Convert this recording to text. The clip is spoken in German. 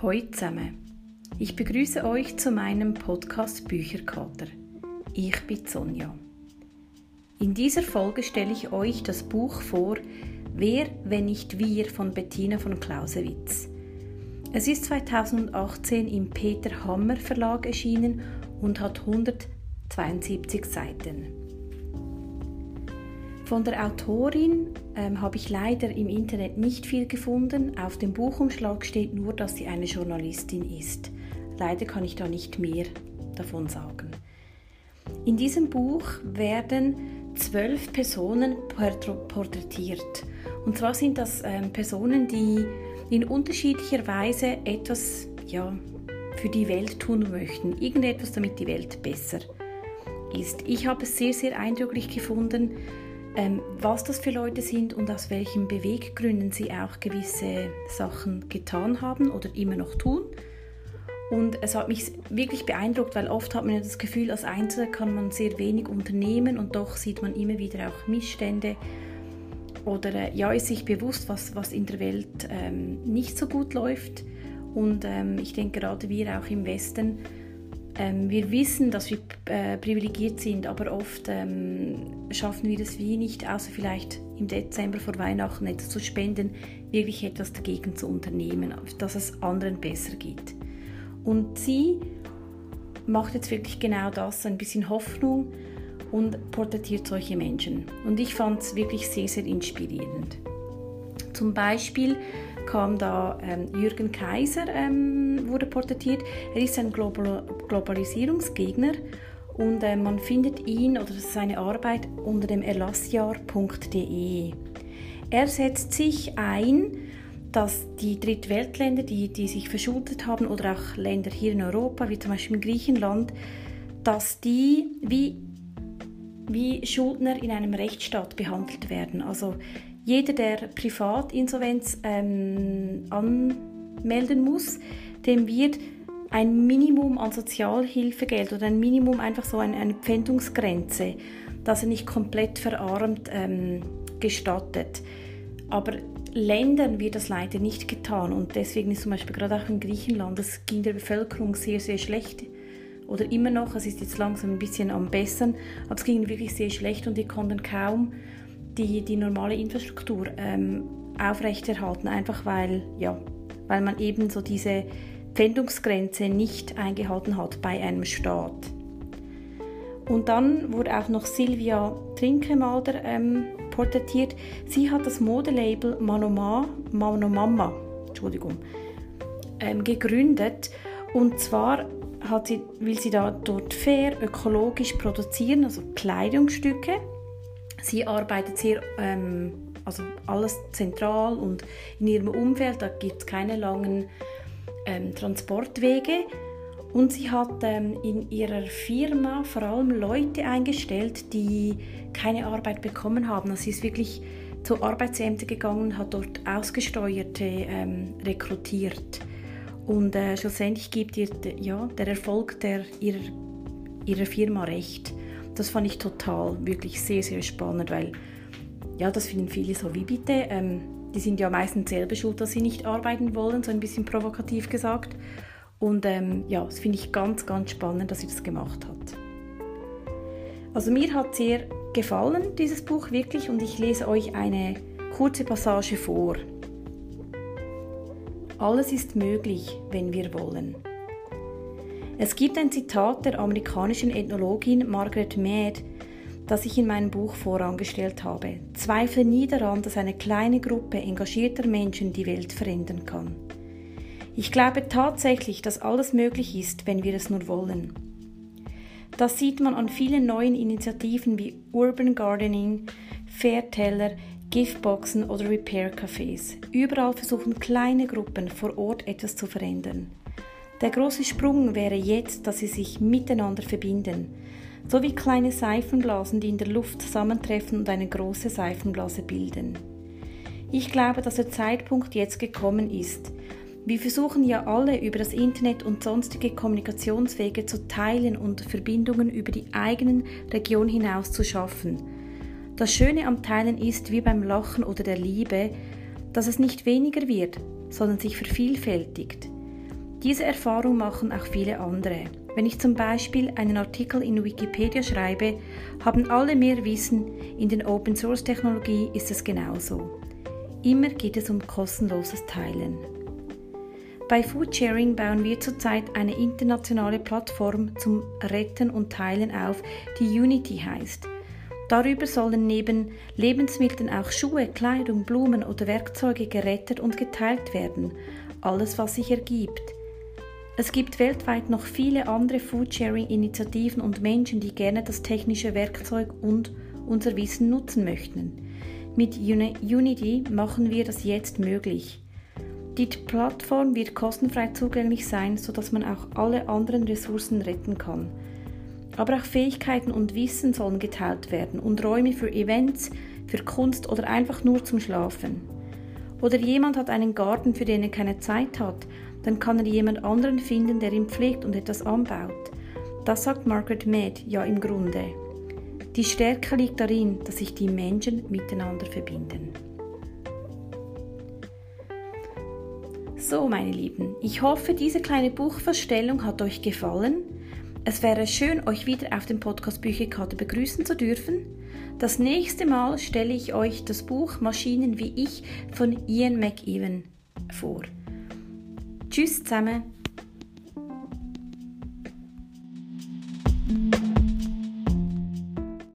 Hallo zusammen. Ich begrüße euch zu meinem Podcast Bücherkater. Ich bin Sonja. In dieser Folge stelle ich euch das Buch vor Wer, wenn nicht wir von Bettina von Clausewitz. Es ist 2018 im Peter Hammer Verlag erschienen und hat 172 Seiten. Von der Autorin ähm, habe ich leider im Internet nicht viel gefunden. Auf dem Buchumschlag steht nur, dass sie eine Journalistin ist. Leider kann ich da nicht mehr davon sagen. In diesem Buch werden zwölf Personen porträtiert. Und zwar sind das ähm, Personen, die in unterschiedlicher Weise etwas ja, für die Welt tun möchten. Irgendetwas, damit die Welt besser ist. Ich habe es sehr, sehr eindrücklich gefunden, was das für Leute sind und aus welchen Beweggründen sie auch gewisse Sachen getan haben oder immer noch tun. Und es hat mich wirklich beeindruckt, weil oft hat man ja das Gefühl, als Einzelner kann man sehr wenig unternehmen und doch sieht man immer wieder auch Missstände oder äh, ja, ist sich bewusst, was, was in der Welt ähm, nicht so gut läuft. Und ähm, ich denke gerade wir auch im Westen ähm, wir wissen, dass wir äh, privilegiert sind, aber oft ähm, schaffen wir es wie nicht, außer vielleicht im Dezember vor Weihnachten etwas zu spenden, wirklich etwas dagegen zu unternehmen, dass es anderen besser geht. Und sie macht jetzt wirklich genau das, ein bisschen Hoffnung und porträtiert solche Menschen. Und ich fand es wirklich sehr, sehr inspirierend. Zum Beispiel kam da ähm, Jürgen Kaiser, ähm, wurde porträtiert. Er ist ein Global Globalisierungsgegner und äh, man findet ihn oder seine Arbeit unter dem erlassjahr.de. Er setzt sich ein, dass die Drittweltländer, die, die sich verschuldet haben, oder auch Länder hier in Europa, wie zum Beispiel in Griechenland, dass die wie, wie Schuldner in einem Rechtsstaat behandelt werden. Also jeder, der Privatinsolvenz ähm, anmelden muss, dem wird ein Minimum an Sozialhilfegeld oder ein Minimum einfach so eine, eine Pfändungsgrenze, dass er nicht komplett verarmt ähm, gestattet. Aber Ländern wird das leider nicht getan und deswegen ist zum Beispiel gerade auch in Griechenland, es ging der Bevölkerung sehr, sehr schlecht oder immer noch, es ist jetzt langsam ein bisschen am Bessern, aber es ging wirklich sehr schlecht und die konnten kaum die, die normale Infrastruktur ähm, aufrechterhalten, einfach weil, ja, weil man eben so diese Pfändungsgrenze nicht eingehalten hat bei einem Staat. Und dann wurde auch noch Silvia Trinkemalder ähm, porträtiert. Sie hat das Modelabel Manoma, Manomama Entschuldigung, ähm, gegründet. Und zwar hat sie, will sie da dort fair, ökologisch produzieren, also Kleidungsstücke Sie arbeitet sehr, ähm, also alles zentral und in ihrem Umfeld, da gibt es keine langen ähm, Transportwege. Und sie hat ähm, in ihrer Firma vor allem Leute eingestellt, die keine Arbeit bekommen haben. Also sie ist wirklich zu Arbeitsämtern gegangen hat dort Ausgesteuerte ähm, rekrutiert. Und äh, schlussendlich gibt ihr ja, der Erfolg der, ihrer, ihrer Firma recht. Das fand ich total, wirklich sehr, sehr spannend, weil ja, das finden viele so, wie bitte? Ähm, die sind ja meistens selber schuld, dass sie nicht arbeiten wollen, so ein bisschen provokativ gesagt. Und ähm, ja, das finde ich ganz, ganz spannend, dass sie das gemacht hat. Also mir hat sehr gefallen, dieses Buch wirklich, und ich lese euch eine kurze Passage vor. Alles ist möglich, wenn wir wollen. Es gibt ein Zitat der amerikanischen Ethnologin Margaret Mead, das ich in meinem Buch vorangestellt habe. Zweifle nie daran, dass eine kleine Gruppe engagierter Menschen die Welt verändern kann. Ich glaube tatsächlich, dass alles möglich ist, wenn wir es nur wollen. Das sieht man an vielen neuen Initiativen wie Urban Gardening, Fairteller, Giftboxen oder Repair Cafés. Überall versuchen kleine Gruppen vor Ort etwas zu verändern. Der große Sprung wäre jetzt, dass sie sich miteinander verbinden, so wie kleine Seifenblasen, die in der Luft zusammentreffen und eine große Seifenblase bilden. Ich glaube, dass der Zeitpunkt jetzt gekommen ist. Wir versuchen ja alle über das Internet und sonstige Kommunikationswege zu teilen und Verbindungen über die eigenen Region hinaus zu schaffen. Das Schöne am Teilen ist, wie beim Lachen oder der Liebe, dass es nicht weniger wird, sondern sich vervielfältigt. Diese Erfahrung machen auch viele andere. Wenn ich zum Beispiel einen Artikel in Wikipedia schreibe, haben alle mehr Wissen, in den Open Source Technologie ist es genauso. Immer geht es um kostenloses Teilen. Bei Foodsharing bauen wir zurzeit eine internationale Plattform zum Retten und Teilen auf, die Unity heißt. Darüber sollen neben Lebensmitteln auch Schuhe, Kleidung, Blumen oder Werkzeuge gerettet und geteilt werden. Alles, was sich ergibt. Es gibt weltweit noch viele andere Foodsharing-Initiativen und Menschen, die gerne das technische Werkzeug und unser Wissen nutzen möchten. Mit Unity machen wir das jetzt möglich. Die Plattform wird kostenfrei zugänglich sein, sodass man auch alle anderen Ressourcen retten kann. Aber auch Fähigkeiten und Wissen sollen geteilt werden und Räume für Events, für Kunst oder einfach nur zum Schlafen. Oder jemand hat einen Garten, für den er keine Zeit hat dann kann er jemand anderen finden, der ihn pflegt und etwas anbaut. Das sagt Margaret Mead ja im Grunde. Die Stärke liegt darin, dass sich die Menschen miteinander verbinden. So, meine Lieben, ich hoffe, diese kleine Buchvorstellung hat euch gefallen. Es wäre schön, euch wieder auf dem Podcast Bücherkarte begrüßen zu dürfen. Das nächste Mal stelle ich euch das Buch Maschinen wie ich von Ian McEwan vor. Tschüss zusammen.